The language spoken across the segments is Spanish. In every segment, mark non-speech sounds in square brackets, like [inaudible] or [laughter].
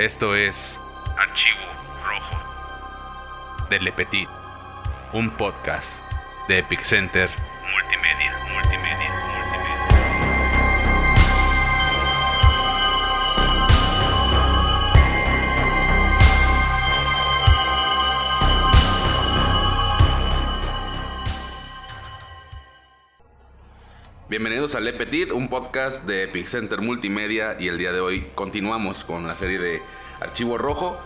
Esto es Archivo Rojo de Le Petit, un podcast de Epic Bienvenidos a Le Petit, un podcast de Epic Center Multimedia y el día de hoy continuamos con la serie de Archivo Rojo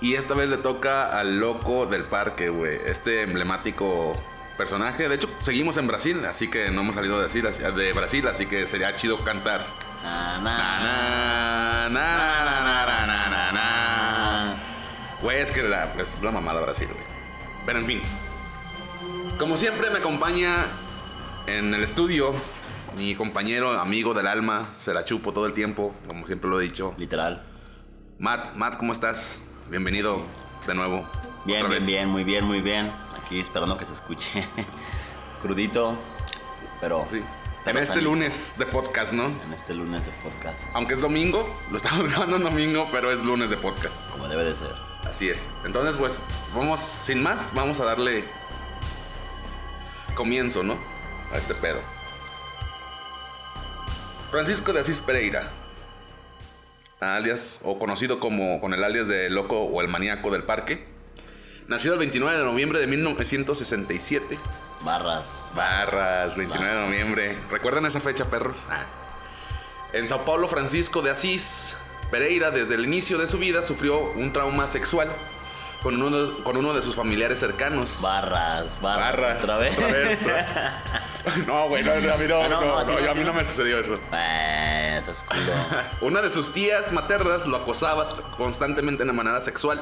y esta vez le toca al loco del parque, güey, este emblemático personaje. De hecho, seguimos en Brasil, así que no hemos salido de Brasil, de Brasil así que sería chido cantar. Güey, es que la, es la mamada Brasil, güey. Pero en fin. Como siempre me acompaña en el estudio mi compañero, amigo del alma, se la chupo todo el tiempo, como siempre lo he dicho. Literal. Matt, Matt, ¿cómo estás? Bienvenido de nuevo. Bien, bien, bien, muy bien, muy bien. Aquí esperando que se escuche. [laughs] Crudito, pero. Sí. En este lunes de podcast, ¿no? En este lunes de podcast. Aunque es domingo, lo estamos [laughs] grabando en domingo, pero es lunes de podcast. Como debe de ser. Así es. Entonces, pues, vamos, sin más, vamos a darle comienzo, ¿no? A este pedo. Francisco de Asís Pereira, alias, o conocido como con el alias de Loco o el Maníaco del Parque, nacido el 29 de noviembre de 1967. Barras. Barras, 29 de noviembre. ¿Recuerdan esa fecha, perros? Ah. En Sao Paulo, Francisco de Asís Pereira, desde el inicio de su vida, sufrió un trauma sexual con uno de, con uno de sus familiares cercanos. Barras, barras. Barras. Otra vez. [laughs] [laughs] no, güey, no, a mí no, a mí me sucedió eso. Eh, culo. [laughs] Una de sus tías maternas lo acosaba constantemente de manera sexual.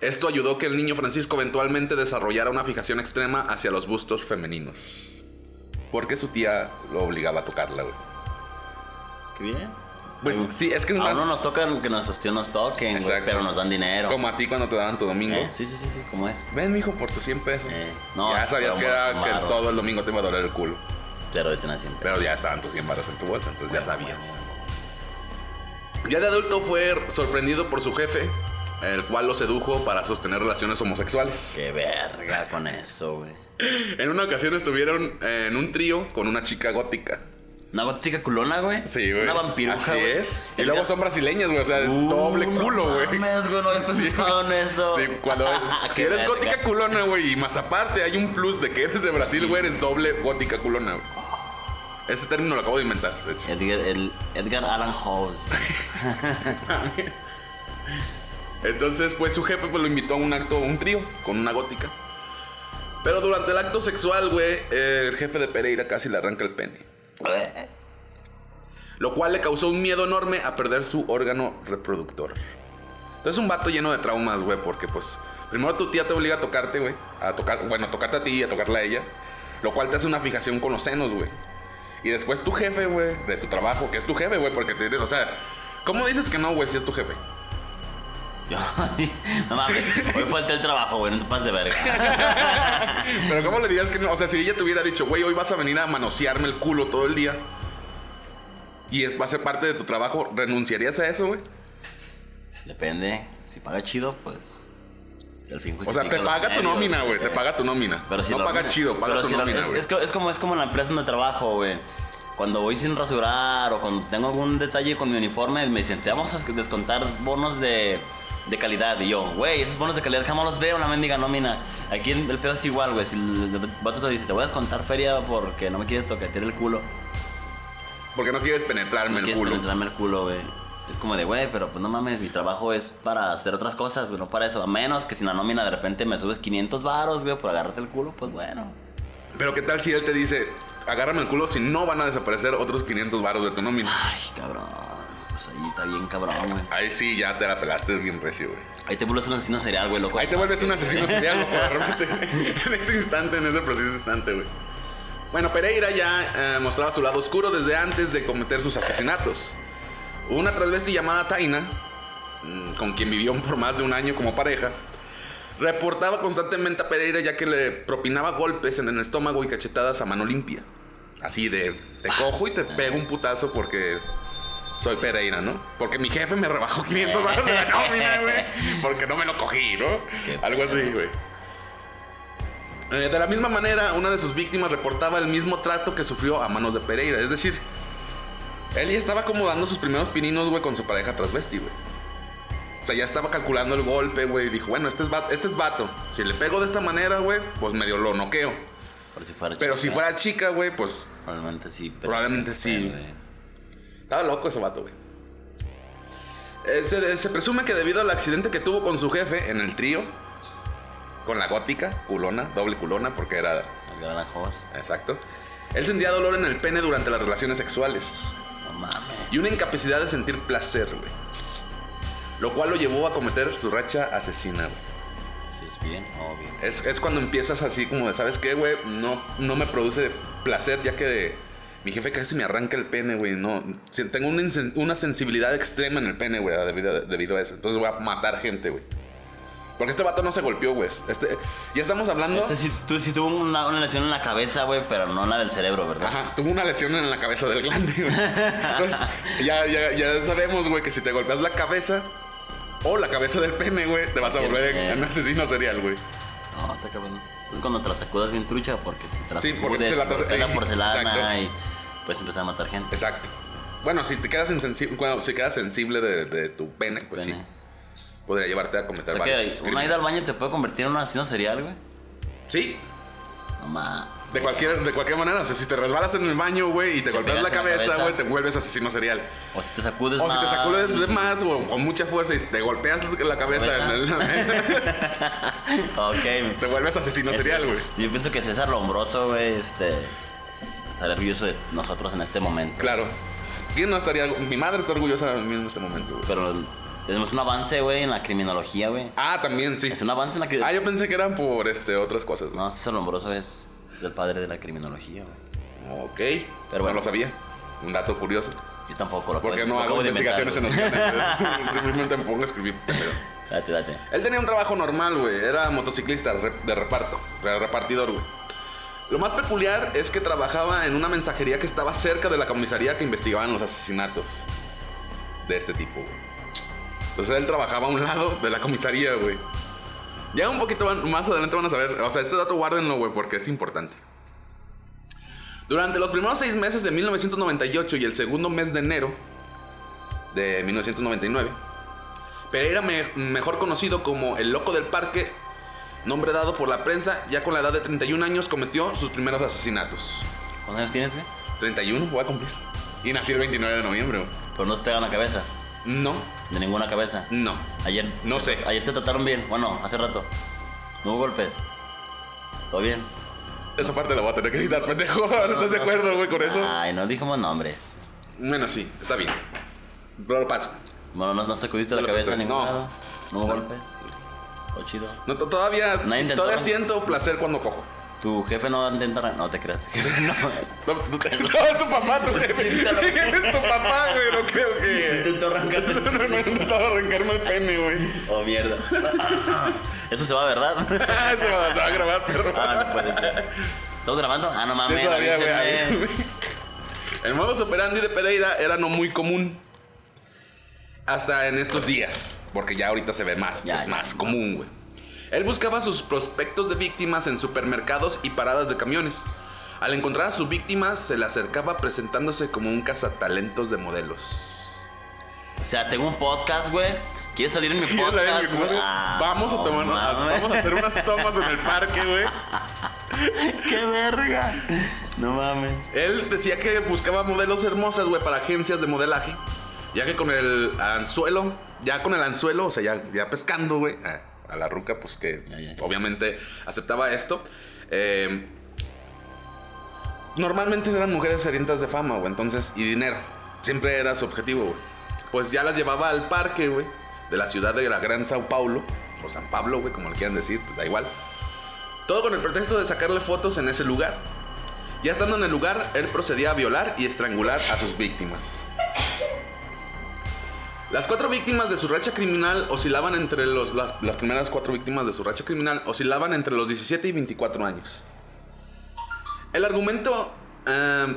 Esto ayudó que el niño Francisco eventualmente desarrollara una fijación extrema hacia los bustos femeninos. Porque su tía lo obligaba a tocarla, güey. Qué bien. Pues Ay, sí, es que es A más uno nos tocan que nuestros tíos nos toquen, güey, Exacto. pero nos dan dinero. como a ti cuando te daban tu domingo. ¿Eh? Sí, sí, sí, sí, ¿cómo es? Ven, mijo, por tus 100 pesos. Eh, no, ya sabías que, era, que todo el domingo te iba a doler el culo. Pero siempre. Pero ya estaban tus 100 baros en tu bolsa, entonces ya sabías. Ya de adulto fue sorprendido por su jefe, el cual lo sedujo para sostener relaciones homosexuales. Qué verga con eso, güey. [laughs] En una ocasión estuvieron eh, en un trío con una chica gótica. Una gótica culona, güey. Sí, güey. Una vampiruja, Así güey. es. Y luego son brasileñas, güey. O sea, es Uh, doble no culo, güey. mames, güey, no Sí. eso. Sí, cuando [laughs] si Qué eres verga. gótica culona, güey, y más aparte hay un plus de que eres de Brasil, güey, eres doble gótica culona, güey. Ese término lo acabo de inventar, de hecho. Edgar, el Edgar Allan House. [laughs] Entonces, pues su jefe pues, lo invitó a un acto, un trío con una gótica. Pero durante el acto sexual, güey, el jefe de Pereira casi le arranca el pene. Lo cual le causó un miedo enorme a perder su órgano reproductor. Entonces un vato lleno de traumas, güey, porque pues primero tu tía te obliga a tocarte, güey, a tocar, bueno, a tocarte a ti y a tocarla a ella, lo cual te hace una fijación con los senos, güey. Y después tu jefe, güey, de tu trabajo, que es tu jefe, güey, porque tienes, o sea, ¿cómo dices que no, güey, si es tu jefe? Yo, [laughs] no mames, hoy falta el trabajo, güey, no te pases de verga. [laughs] Pero ¿cómo le dirías que no? O sea, si ella te hubiera dicho, güey, hoy vas a venir a manosearme el culo todo el día y es, va a ser parte de tu trabajo, ¿renunciarías a eso, güey? Depende, si paga chido, pues. El fin O sea, te paga tu nómina, güey, te paga tu nómina. Pero si no paga chido, paga pero tu si nómina, es, es como, es como la empresa donde trabajo, güey. Cuando voy sin rasurar o cuando tengo algún detalle con mi uniforme, me dicen, te vamos a descontar bonos de, de calidad. Y yo, güey, esos bonos de calidad jamás los veo, una mendiga nómina. Aquí el, pedo es igual, güey. Si el, vato te dice, te voy a descontar feria porque no me quieres toquetear el culo. Porque no quieres penetrarme No el quieres culo. penetrarme el culo, güey. Es como de, güey, pero pues no mames, mi trabajo es para hacer otras cosas, güey, no para eso. A menos que si la nómina de repente me subes 500 varos, güey, por agarrarte el culo, pues bueno. Pero ¿qué tal si él te dice, agárrame el culo si no van a desaparecer otros 500 baros de tu nómina? Ay, cabrón. Pues ahí está bien cabrón, güey. Ahí sí, ya te la pelaste bien recio, güey. Ahí te vuelves un asesino serial, güey, loco. Ahí te vuelves un asesino [laughs] serial, loco, de repente. en ese instante, en ese preciso instante, güey. Bueno, Pereira ya eh, mostraba su lado oscuro desde antes de cometer sus asesinatos. Una transvesti llamada Taina, mm, con quien vivió por más de un año como pareja, reportaba constantemente a Pereira ya que le propinaba golpes en el estómago y cachetadas a mano limpia. Así de, te cojo y te pego un putazo porque soy Pereira, ¿no? Porque mi jefe me rebajó 500 baros de la [laughs] nómina, güey. Porque no me lo cogí, ¿no? Algo así, güey. Eh, de la misma manera, una de sus víctimas reportaba el mismo trato que sufrió a manos de Pereira. Es decir, él ya estaba como dando sus primeros pininos, güey, con su pareja transvesti, güey. O sea, ya estaba calculando el golpe, güey. y Dijo, bueno, este es, vato, este es vato. Si le pego de esta manera, güey, pues medio lo noqueo. Por si fuera Pero si fuera chica, güey, pues Probablemente sí. pero- Probablemente sí. Estaba loco ese vato, güey. Eh, se, se presume que debido al accidente que tuvo con su jefe en el trío, con la gótica, culona, doble culona, porque era El gran exacto, él sentía dolor en el pene durante las relaciones sexuales No mames. y una incapacidad de sentir placer, güey. Lo cual lo llevó a cometer su racha asesina, güey. Eso es bien obvio. Es, es cuando empiezas así como de, ¿sabes qué, güey? No, no me produce placer ya que mi jefe casi me arranca el pene, güey. No, tengo una, una sensibilidad extrema en el pene, güey, debido, debido a eso. Entonces voy a matar gente, güey. Porque este vato no se golpeó, güey. Este, ya estamos hablando... Este sí, tú, sí tuvo una, una lesión en la cabeza, güey, pero no en la del cerebro, ¿verdad? Ajá, tuvo una lesión en la cabeza del glande, güey. [laughs] Entonces, ya, ya, ya sabemos, güey, que si te golpeas la cabeza o la cabeza del pene, güey, te vas a volver en, en asesino serial, güey. No, está cabrón. Es cuando te la sacudas bien trucha, porque si te la Sí, porque sacudes, se la- [laughs] porcelana exacto. y pues empezar a matar gente. Exacto. Bueno, si te quedas insensible, cuando, si quedas sensible de, de tu pene, pues Pene. sí. Podría llevarte a O cometer sea varios que una crímenes. ida al baño te puede convertir en un asesino serial, güey. Sí, No mames. De cualquier, de cualquier manera. O sea, si te resbalas en el baño, güey, y te, golpeas la cabeza, güey, te vuelves asesino serial. O si te sacudes O si te más. sacudes de más o con mucha fuerza y te golpeas la cabeza, en el- [laughs] Ok. te vuelves asesino Es- serial, güey. Yo pienso que César Lombroso, güey, este. Estaría orgulloso de nosotros en este momento. Claro. ¿Quién no estaría? Mi madre está orgullosa de mí en este momento, güey. Pero tenemos un avance, güey, en la criminología, güey. Ah, también, sí. Es un avance en la Ah, criminología. yo pensé que eran por este, otras cosas. No, César Lombroso es el padre de la criminología, güey. Ok. Pero no lo sabía. Un dato curioso. Yo tampoco lo Porque no hago investigaciones en los. [laughs] Simplemente me pongo a escribir. güey. Date, date. Él tenía un trabajo normal, güey. Era motociclista de reparto, re- repartidor, güey. Lo más peculiar es que trabajaba en una mensajería que estaba cerca de la comisaría que investigaban los asesinatos de este tipo, güey. Entonces él trabajaba a un lado de la comisaría, güey. Ya un poquito más adelante van a saber. O sea, este dato guárdenlo, güey, porque es importante. Durante los primeros seis meses de 1998 y el segundo mes de enero de 1999, Pereira, me- mejor conocido como el Loco del Parque, nombre dado por la prensa, ya con la edad de 31 años cometió sus primeros asesinatos. ¿Cuántos años tienes, güey? 31, voy a cumplir. Y nací el 29 de noviembre. güey. Pero no te pegan la cabeza. No, De ninguna cabeza. no. Ayer. No sé. Ayer te trataron bien. Bueno, hace rato. No hubo golpes. ¿Todo bien? Esa parte la voy a tener que editar, pendejo. [laughs] ¿No estás de acuerdo, güey, con eso? Ay, no dijimos nombres. Bueno, sí, está bien. Pero lo paso. Bueno, no, no sacudiste la cabeza presté. ningún No. No hubo golpes. Todo chido. No, to- todavía, todavía siento placer cuando cojo. Tu jefe no intenta. arran- No te creas. Tu jefe [laughs] no. No, no, no, es tu papá, tu jefe. [laughs] Siéntalo. [laughs] Es tu papá, güey. No creo que. Intentó arrancarte. No, no, no, arrancarme el pene, güey. Oh, mierda. Eso se va, ¿verdad? se, va, se va a grabar, perro. Ah, no puede ser. ¿Estás grabando? Ah, no mames. Sí, todavía, güey. El modus operandi de Pereira era no muy común. Hasta en estos días. Porque ya ahorita se ve más. Ya, es ya. más común, güey. Él buscaba sus prospectos de víctimas en supermercados y paradas de camiones. Al encontrar a su víctima, se le acercaba presentándose como un cazatalentos de modelos. O sea, tengo un podcast, güey. ¿Quieres salir en mi ¿Quieres podcast? mi? Ah, vamos a tomar, a- vamos a hacer unas tomas en el parque, güey. [laughs] ¡Qué verga! No mames. Él decía que buscaba modelos hermosas, güey, para agencias de modelaje. Ya que con el anzuelo, ya con el anzuelo, o sea, ya, ya pescando, güey, a, a la ruca, pues que Ya, ya, ya. obviamente aceptaba esto. eh, normalmente eran mujeres sedientas de fama, güey, entonces, y dinero. Siempre era su objetivo, güey. Pues ya las llevaba al parque, güey, de la ciudad de la Gran Sao Paulo, o San Pablo, güey, como le quieran decir, pues da igual. Todo con el pretexto de sacarle fotos en ese lugar. Ya estando en el lugar, él procedía a violar y estrangular a sus víctimas. Las cuatro víctimas de su racha criminal oscilaban entre los. Las, primeras cuatro víctimas de su racha criminal oscilaban entre los 17 y 24 años. El argumento. eh,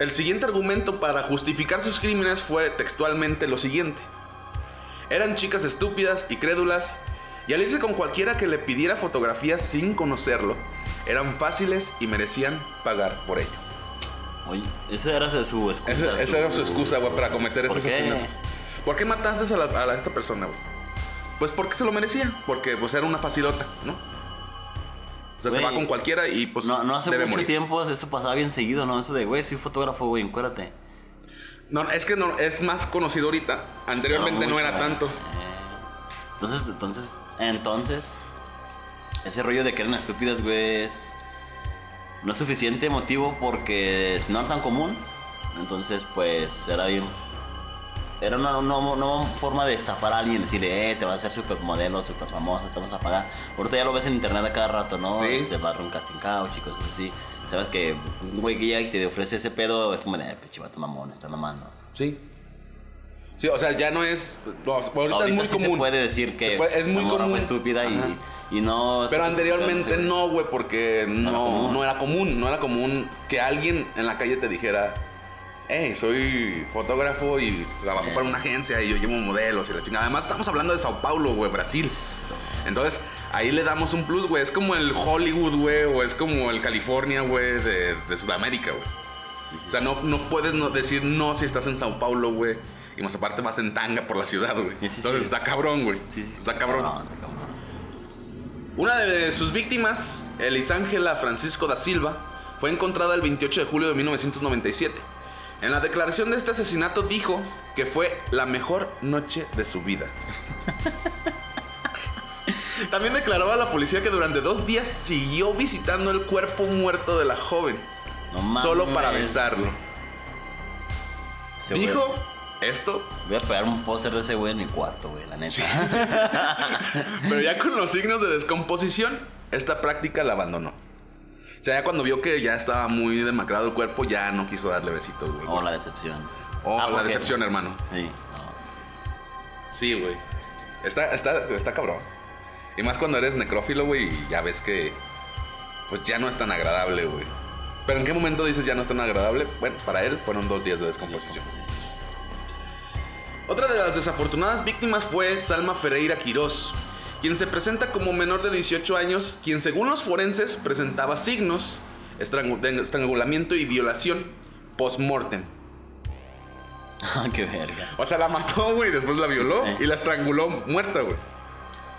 El siguiente argumento para justificar sus crímenes fue textualmente lo siguiente. Eran chicas estúpidas y crédulas, y al irse con cualquiera que le pidiera fotografías sin conocerlo, eran fáciles y merecían pagar por ello. Oye, esa era su excusa. Esa, esa era su excusa, güey, para cometer ¿Por esos asesinatos. ¿Por qué mataste a, la- a la- esta persona, güey? Pues porque se lo merecía, porque pues era una facilota, ¿no? O sea, se va con cualquiera y pues No, no hace debe mucho morir. tiempo eso pasaba bien seguido, ¿no? Eso de, güey, soy fotógrafo, güey, encuérdate. No, es que no, es más conocido ahorita. Anteriormente no mucho, era tanto. Eh, Entonces, entonces, entonces, ese rollo de que eran estúpidas, güey, es, no es suficiente motivo porque si no era tan común, entonces, pues, era bien. Era una, una- una forma de estafar a alguien, decirle, eh, te vas a hacer super modelo, super famosa, te vamos a pagar. Ahorita ya lo ves en internet a cada rato, ¿no? Sí. Se va a un casting couch y cosas así. Sabes que un güey que llega y te ofrece ese pedo es como de, eh, pinche vato mamón, está mamando. Sí. Sí, o sea, ya no es. no, ahorita, Ahorita es muy sí común. se puede decir que puede- es muy común. fue estúpida y, y no... Pero anteriormente no, güey, porque no, no era común. No era común que alguien en la calle te dijera, hey, soy fotógrafo y trabajo para una agencia y yo llevo modelos y la chingada. Además, estamos hablando de Sao Paulo, güey, Brasil. Entonces, ahí le damos un plus, güey. Es como el Hollywood, güey, o es como el California, güey, de, de Sudamérica, güey. Sí, sí. O sea, no, no puedes decir no si estás en Sao Paulo, güey. Y más aparte vas en tanga por la ciudad, güey. Sí, sí, sí. Entonces está cabrón, güey. Sí, sí, está cabrón. Una de sus víctimas, Elisángela Francisco da Silva, fue encontrada el 28 de julio de 1997. En la declaración de este asesinato dijo que fue la mejor noche de su vida. [laughs] También declaró a la policía que durante dos días siguió visitando el cuerpo muerto de la joven, No mames. solo para besarlo. Dijo esto, Voy a pegar un póster de ese güey en mi cuarto, güey, la neta. [laughs] pero ya con los signos de descomposición, esta práctica la abandonó. O sea, ya cuando vio que ya estaba muy demacrado el cuerpo, ya no quiso darle besitos, güey. Oh, la decepción. Oh, Ah, la porque- decepción, hermano. Sí. no. Sí, güey. Está, está, está cabrón. Y más cuando eres necrófilo, güey, y ya ves que. Pues ya no es tan agradable, güey. Pero ¿en qué momento dices ya no es tan agradable? Bueno, para él fueron dos días de descomposición. Otra de las desafortunadas víctimas fue Salma Ferreira Quirós, quien se presenta como menor de 18 años, quien según los forenses presentaba signos de estrangulamiento y violación post-mortem. [laughs] Ah, qué verga. O sea, la mató, güey, después la violó y la estranguló muerta, güey.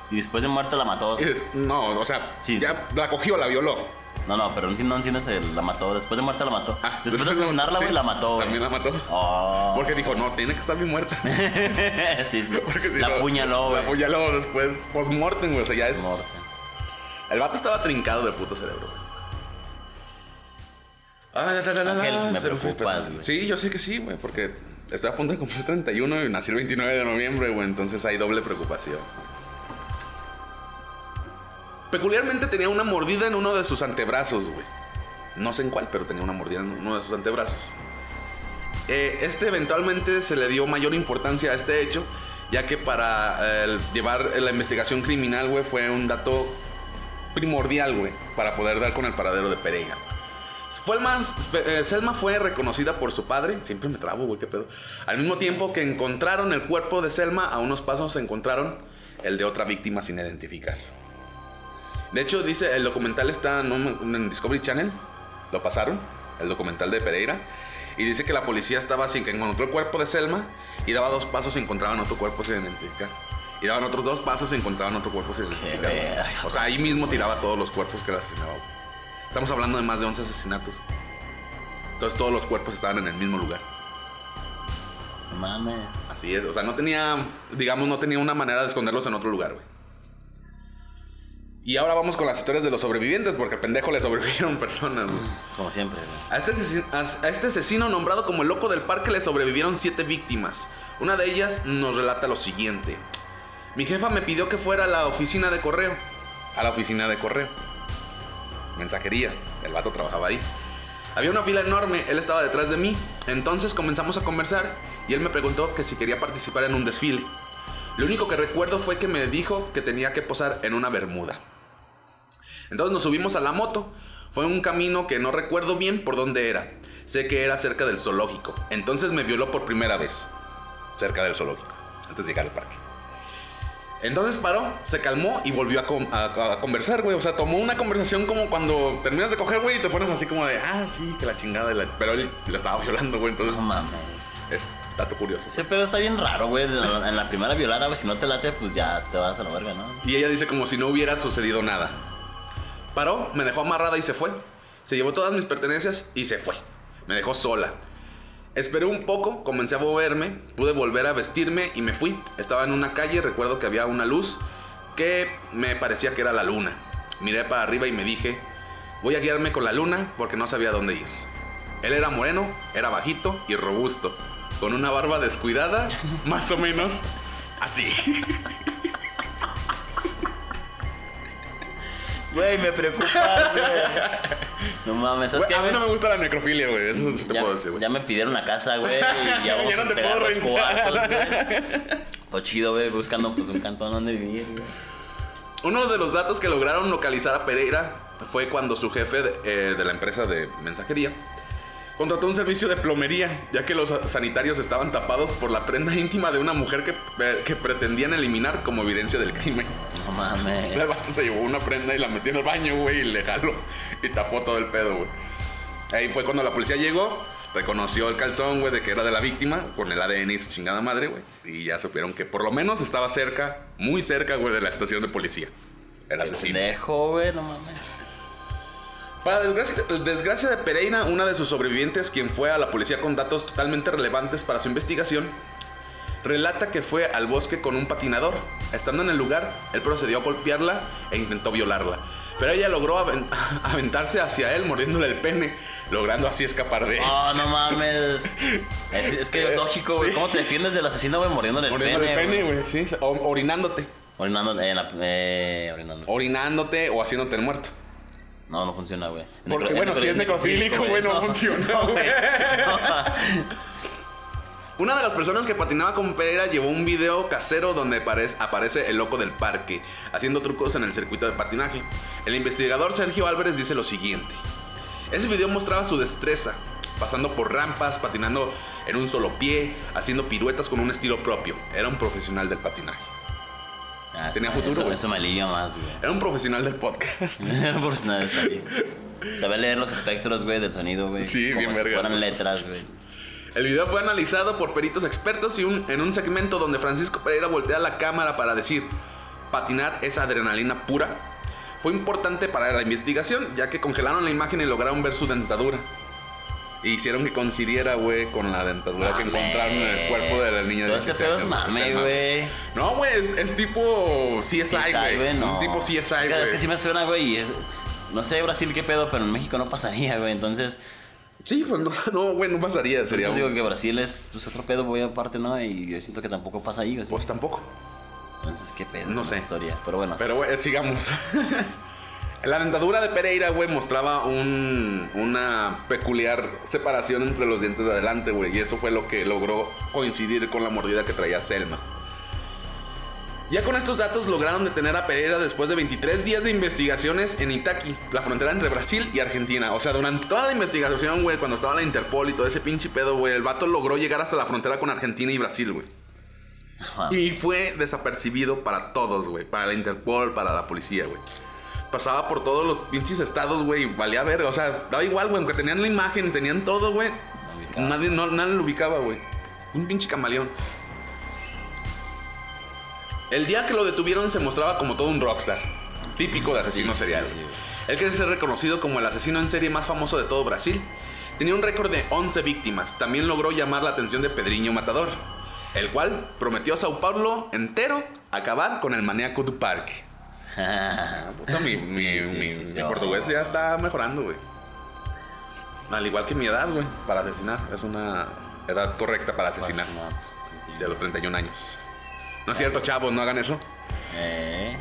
Y después de muerta la mató. No, o sea, Sí. ya la cogió, la violó. No, no, pero no entiendo- no entiendes el, la mató. Después de muerta la mató. Ah, después de la- asesinarla, güey, sí, la mató. También la mató. Oh. Porque dijo, no, tiene que estar bien muerta. [laughs] sí, sí. [laughs] Porque si la apuñaló, La güey. apuñaló después, post-mortem, güey. O sea, ya es. Morte. El vato estaba trincado de puto cerebro, güey. Ah, la, la, la, la, Ángel, me preocupas, güey. Sí, yo sé que sí, güey, porque estoy a punto de cumplir 31 y nací el 29 de noviembre, güey, entonces hay doble preocupación. Peculiarmente tenía una mordida en uno de sus antebrazos, güey. No sé en cuál, pero tenía una mordida en uno de sus antebrazos. Eh, este eventualmente se le dio mayor importancia a este hecho, ya que para eh, llevar la investigación criminal, güey, fue un dato primordial, güey, para poder dar con el paradero de Pereira. Fue eh, Selma fue reconocida por su padre, siempre me trabo, güey, qué pedo. Al mismo tiempo que encontraron el cuerpo de Selma, a unos pasos encontraron el de otra víctima sin identificar. De hecho, dice, el documental está en, un- en Discovery Channel, lo pasaron, el documental de Pereira, y dice que la policía estaba sin que encontró el cuerpo de Selma y daba dos pasos y encontraban otro cuerpo sin identificar. Y daban otros dos pasos y encontraban otro cuerpo sin identificar. o sea, ahí mismo tiraba todos los cuerpos que la asesinaba. Estamos hablando de más de 11 asesinatos. Entonces todos los cuerpos estaban en el mismo lugar. Mames. Así es, o sea, no tenía, digamos, no tenía una manera de esconderlos en otro lugar, güey. Y ahora vamos con las historias de los sobrevivientes, porque pendejo le sobrevivieron [laughs] personas, güey. Como siempre, güey. A este, asesino, a este asesino nombrado como el loco del parque le sobrevivieron siete víctimas. Una de ellas nos relata lo siguiente. Mi jefa me pidió que fuera a la oficina de correo. A la oficina de correo. Mensajería. El vato trabajaba ahí. Había una fila enorme, él estaba detrás de mí. Entonces comenzamos a conversar y él me preguntó que si quería participar en un desfile. Lo único que recuerdo fue que me dijo que tenía que posar en una bermuda. Entonces nos subimos a la moto. Fue un camino que no recuerdo bien por dónde era. Sé que era cerca del zoológico. Entonces me violó por primera vez. Cerca del zoológico. Antes de llegar al parque. Entonces paró, se calmó y volvió a, con- a- a conversar, güey. O sea, tomó una conversación como cuando terminas de coger, güey, y te pones así como de, ah, sí, que la chingada. de la-". Pero él la estaba violando, güey. Entonces, No mames. es dato curioso. Ese pedo está bien raro, güey. En la primera violada, güey, si no te late, pues ya te vas a la verga, ¿no? Y ella dice como si no hubiera sucedido nada. Paró, me dejó amarrada y se fue. Se llevó todas mis pertenencias y se fue. Me dejó sola. Esperé un poco, comencé a moverme, pude volver a vestirme y me fui. Estaba en una calle, recuerdo que había una luz que me parecía que era la luna. Miré para arriba y me dije, voy a guiarme con la luna porque no sabía dónde ir. Él era moreno, era bajito y robusto, con una barba descuidada, [laughs] más o menos así. [laughs] Güey, me preocupas, güey. No mames, ¿sabes qué, a mí güey? no me gusta la necrofilia, güey. Eso sí te ya, puedo decir, güey. ya me pidieron la casa, güey, y ya [laughs] vamos Ya no te puedo rentar. Todo chido, güey, buscando pues un cantón donde vivir, güey. Uno de los datos que lograron localizar a Pereira fue cuando su jefe de, eh, de la empresa de mensajería contrató un servicio de plomería, ya que los sanitarios estaban tapados por la prenda íntima de una mujer que, eh, que pretendían eliminar como evidencia del crimen. No mames. El vato se llevó una prenda y la metió en el baño, güey, y le jaló y tapó todo el pedo, güey. Ahí fue cuando la policía llegó, reconoció el calzón, güey, de que era de la víctima, con el ADN y su chingada madre, güey. Y ya supieron que por lo menos estaba cerca, muy cerca, güey, de la estación de policía. El asesino. Dejo, güey, no mames. Para desgracia, desgracia de Pereira, una de sus sobrevivientes, quien fue a la policía con datos totalmente relevantes para su investigación, relata que fue al bosque con un patinador. Estando en el lugar, él procedió a golpearla e intentó violarla. Pero ella logró aven- [laughs] aventarse hacia él, mordiéndole el pene, logrando así escapar de él. Oh, no mames. [laughs] Es, es que es lógico, güey. Sí. ¿Cómo te defiendes del asesino, güey? Mordiéndole el Mordiéndole pene, el pene, güey. sí. O- orinándote. Eh, orinando. Orinándote o haciéndote el muerto. No, no funciona, güey. Porque, bueno, si es necrofílico, güey, no funciona, güey. Una de las personas que patinaba con Pereira llevó un video casero donde aparece, aparece el loco del parque, haciendo trucos en el circuito de patinaje. El investigador Sergio Álvarez dice lo siguiente. Ese video mostraba su destreza, pasando por rampas, patinando en un solo pie, haciendo piruetas con un estilo propio. Era un profesional del patinaje. Ah, Tenía eso- futuro, Eso, eso me alivia más, güey. Era un profesional del podcast. [laughs] Por nada de salir. Sabe leer los espectros, güey, del sonido, güey. Sí, como bien si verga. fueran letras, güey. El video fue analizado por peritos expertos y un- en un segmento donde Francisco Pereira voltea la cámara para decir, patinar es adrenalina pura. Fue importante para la investigación, ya que congelaron la imagen y lograron ver su dentadura. E hicieron que coincidiera, güey, con la dentadura que encontraron en el cuerpo de la niña de este 17 pedo es mame, güey. No, güey, es, es tipo CSI, güey. no. Un tipo CSI, güey. Es que sí me suena, güey. y es- No sé Brasil qué pedo, pero en México no pasaría, güey. Entonces, Sí, pues no, [laughs] no, güey, no pasaría. Sería yo un- digo que Brasil es pues, otro pedo, güey, aparte, ¿no? Y yo siento que tampoco pasa ahí, güey. Pues tampoco. Entonces, qué pedo. No sé. historia. Pero bueno. Pero, güey, sigamos. [laughs] La dentadura de Pereira, güey, mostraba un- una peculiar separación entre los dientes de adelante, güey. Y eso fue lo que logró coincidir con la mordida que traía Selma. Ya con estos datos lograron detener a Pereira después de 23 días de investigaciones en Itaqui, la frontera entre Brasil y Argentina. O sea, durante toda la investigación, güey, cuando estaba la Interpol y todo ese pinche pedo, güey, el vato logró llegar hasta la frontera con Argentina y Brasil, güey. Y fue desapercibido para todos, güey. Para la Interpol, para la policía, güey. Pasaba por todos los pinches estados, güey. y Valía verga. O sea, daba igual, güey. Aunque tenían la imagen, tenían todo, güey. No. Nadie, no, nadie lo ubicaba, güey. Un pinche camaleón. El día que lo detuvieron se mostraba como todo un rockstar. Típico de asesino Sí, serial. sí, sí. Él quiere ser reconocido como el asesino en serie más famoso de todo Brasil. Tenía un récord de 11 víctimas. También logró llamar la atención de Pedriño Matador, el cual prometió a Sao Paulo entero acabar con el maníaco du parque. Ah, puta, mi, [laughs] mi- Sí, sí, mi- sí, sí. mi portugués ya está mejorando, güey. Al igual que mi edad, güey, para asesinar. Es una edad correcta para asesinar. De los 31 años. No es cierto, chavos, no hagan eso. Eh.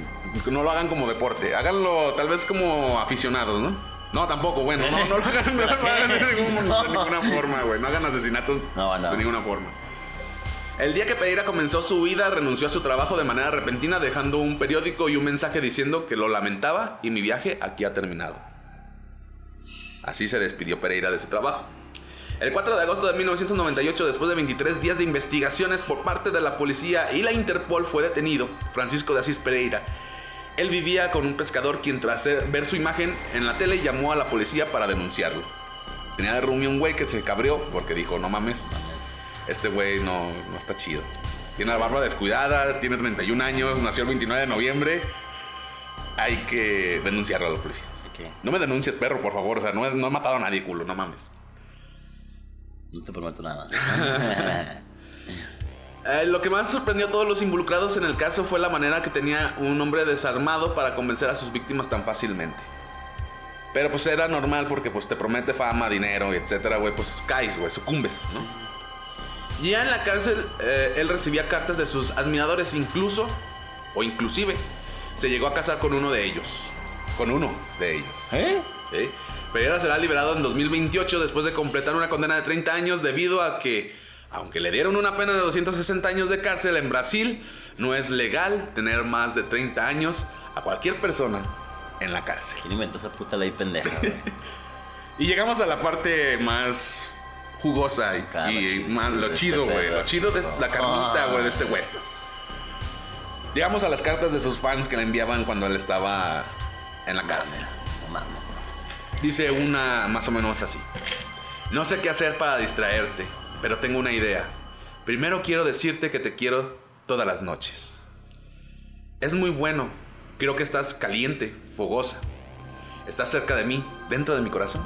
No lo hagan como deporte, háganlo tal vez como aficionados, ¿no? No, tampoco, bueno, no, no lo hagan, [laughs] no lo hagan de, [laughs] ningún- de ninguna forma, güey. No hagan asesinatos No, no. de ninguna forma. El día que Pereira comenzó su huida, renunció a su trabajo de manera repentina, dejando un periódico y un mensaje diciendo que lo lamentaba y mi viaje aquí ha terminado. Así se despidió Pereira de su trabajo. El 4 de agosto de 1998, después de 23 días de investigaciones por parte de la policía y la Interpol, fue detenido Francisco de Asís Pereira. Él vivía con un pescador quien tras ver su imagen en la tele llamó a la policía para denunciarlo. Tenía de roomie un güey que se cabreó porque dijo, no mames, este güey no, no está chido. Tiene la barba descuidada, tiene 31 años, nació el 29 de noviembre. Hay que denunciarlo a la policía. No me denuncies, perro, por favor. O sea, no he, no he matado a nadie, culo, no mames. No te prometo nada. [laughs] [laughs] Eh, lo que más sorprendió a todos los involucrados en el caso fue la manera que tenía un hombre desarmado para convencer a sus víctimas tan fácilmente. Pero pues era normal porque pues te promete fama, dinero, etcétera, güey, pues caes, güey, sucumbes, ¿no? Ya en la cárcel eh, él recibía cartas de sus admiradores incluso, o inclusive, se llegó a casar con uno de ellos. Con uno de ellos. ¿Eh? ¿sí? Pereira será liberado en 2028 después de completar una condena de 30 años debido a que, aunque le dieron una pena de 260 años de cárcel en Brasil, no es legal tener más de 30 años a cualquier persona en la cárcel. ¿Quién inventó esa puta ley pendeja, [laughs] güey? Y llegamos a la parte más jugosa y, Claro, y chido, más de lo este chido, güey. Lo chido de la carnita, Ah. güey, de este hueso. Llegamos a las cartas de sus fans que le enviaban cuando él estaba en la cárcel. Dice una más o menos así. No sé qué hacer para distraerte, pero tengo una idea. Primero quiero decirte que te quiero todas las noches. Es muy bueno. Creo que estás caliente, fogosa. Estás cerca de mí, dentro de mi corazón.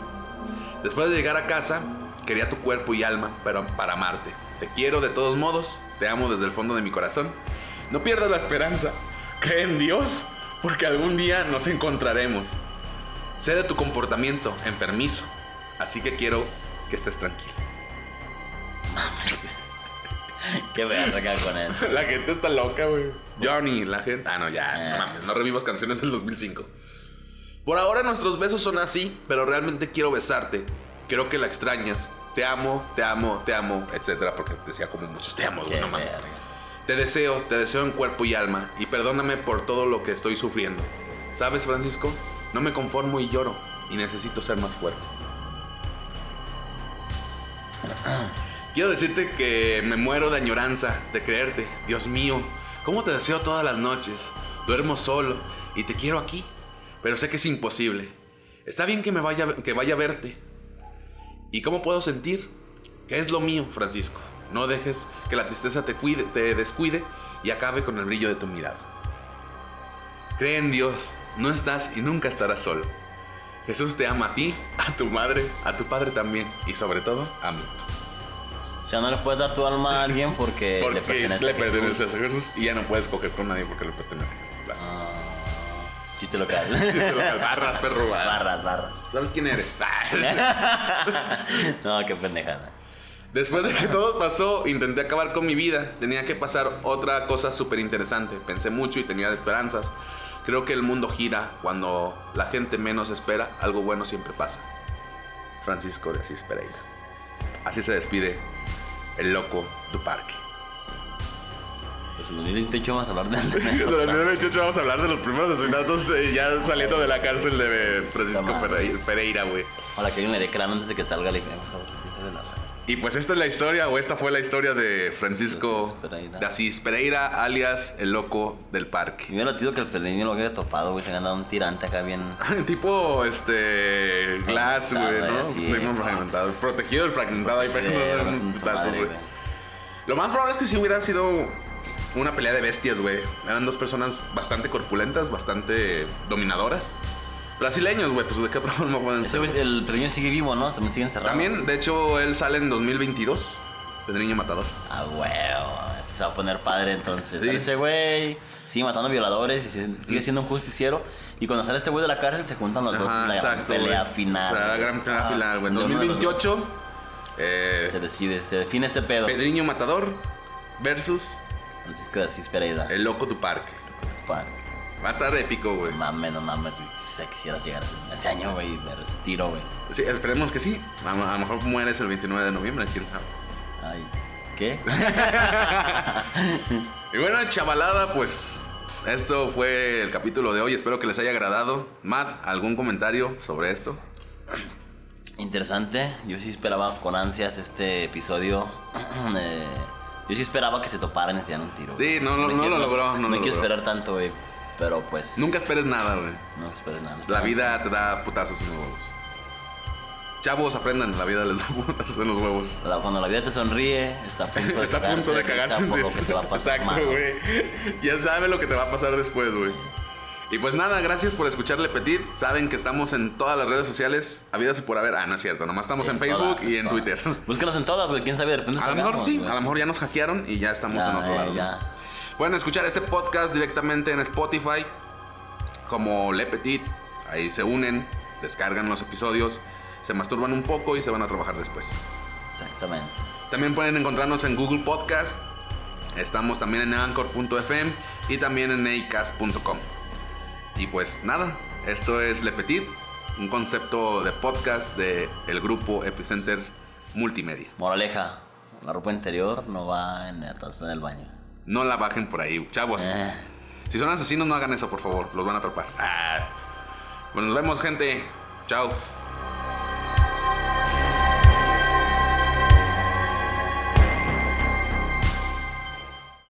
Después de llegar a casa, quería tu cuerpo y alma, pero para amarte. Te quiero de todos modos, te amo desde el fondo de mi corazón. No pierdas la esperanza. Cree en Dios, porque algún día nos encontraremos. Sé de tu comportamiento enfermizo, así que quiero que estés tranquilo. [laughs] Qué verga con eso. [laughs] La gente está loca, güey. Johnny, la gente. Ah, no, ya, Eh. no mames, no revivas canciones del 2005. Por ahora nuestros besos son así, pero realmente quiero besarte. Creo que la extrañas. Te amo, te amo, te amo, etcétera, porque decía como muchos te amo, güey, no mames. Te deseo, te deseo en cuerpo y alma, y perdóname por todo lo que estoy sufriendo. ¿Sabes, Francisco? No me conformo y lloro, y necesito ser más fuerte. [clears throat] Quiero decirte que me muero de añoranza de creerte. Dios mío, ¿cómo te deseo todas las noches? Duermo solo y te quiero aquí, pero sé que es imposible. Está bien que me vaya, que vaya a verte. ¿Y cómo puedo sentir? Que es lo mío, Francisco. No dejes que la tristeza te, cuide, te descuide y acabe con el brillo de tu mirada. Cree en Dios, no estás y nunca estarás solo. Jesús te ama a ti, a tu madre, a tu padre también y sobre todo a mí. O sea, no le puedes dar tu alma a alguien porque, Porque le pertenece le a Jesús. pertenece a Jesús y ya no puedes coger con nadie porque le pertenece a Jesús. claro. Chiste local. [laughs] Chiste local, Barras, perro. barras. barras, barras. ¿Sabes quién eres? [laughs] [laughs] No, qué pendejada. Después de que todo pasó, intenté acabar con mi vida. Tenía que pasar otra cosa súper interesante. Pensé mucho y tenía esperanzas. Creo que el mundo gira cuando la gente menos espera. Algo bueno siempre pasa. Francisco de Asís Pereira. Así se despide el loco du parque. Pues en 2028 vamos a hablar de... [laughs] En el 2028 vamos a hablar de los primeros asesinatos eh, ya saliendo de la cárcel de Francisco. Pereira- güey. Ojalá que alguien le cráneo antes de que salga la verga. Y pues esta es la historia, o esta fue la historia de Francisco de Asís Pereira, alias el loco del parque. Me hubiera latido que el pequeño lo hubiera topado, güey. Se han dado un tirante acá bien. [laughs] tipo este Glass, güey, ¿no? fuck. fragmentado. Protegido del fragmentado ahí Sí, [laughs] güey. Lo más probable es que si hubiera sido una pelea de bestias, güey. Eran dos personas bastante corpulentas, bastante dominadoras. Brasileños, güey, pues de qué otra [laughs] forma pueden Ese ser. güey, el pequeño sigue vivo, ¿no? También sigue encerrado. También, de hecho, él sale en 2022. De niño matador. Ah, huevo. Este se va a poner padre entonces. Sí. Ese güey sigue matando violadores y sigue siendo un justiciero. Y cuando sale este güey de la cárcel se juntan los dos en la exacto, pelea güey. final. O sea, la güey. gran pelea Ah, final, güey. En de uno de los dos. 2028, eh, Se decide, se define este pedo. Pedriño Matador versus Francisco de Asís Pereira. el Loco tu Parque. Par- Va a estar épico, güey. Mames, no mames. Si quisieras llegar ese, a ese año, güey, ver ese tiro, güey. Sí, esperemos que sí. A, a lo mejor mueres el 29 de noviembre, quién sabe. Ay, ¿qué? [laughs] Y bueno, chavalada, pues esto fue el capítulo de hoy. Espero que les haya agradado. Matt, ¿algún comentario sobre esto? Interesante. Yo sí esperaba con ansias este episodio. [clears throat] Eh, yo sí esperaba que se toparan y se dieran un tiro. Sí, no, no, no quiero- lo logró, no me lo quiero logró. esperar tanto, güey. Pero pues. Nunca esperes nada, güey. No esperes nada. La vida te da putazos en los huevos. Chavos, aprendan, la vida les da [laughs] putazos en los huevos. Cuando la vida te sonríe, está a punto de [laughs] Está a punto de cagarse a. Exacto, güey. Ya sabe lo que te va a pasar después, güey. Y pues nada, gracias por escucharle Petit. Saben que estamos en todas las redes sociales, habidas y por haber. Ah, no es cierto, nomás estamos Sí, en Facebook todas, y en. Twitter. Búscanos en todas, güey. Quién sabe, de repente A lo mejor sí, a lo mejor ya nos hackearon y ya estamos Ya, en otro eh, lado. ya. Pueden escuchar este podcast directamente en Spotify como Le Petit. Ahí se unen, descargan los episodios, se masturban un poco y se van a trabajar después. Exactamente. También pueden encontrarnos en Google Podcast. Estamos también en anchor.fm y también en acast.com. Y pues nada, esto es Le Petit, un concepto de podcast de el grupo Epicenter Multimedia. Moraleja. La ropa interior no va en el tazo del baño. No la bajen por ahí, chavos. Eh. Si son asesinos, no hagan eso, por favor. Los van a atrapar. Ah. Bueno, nos vemos, gente. Chao.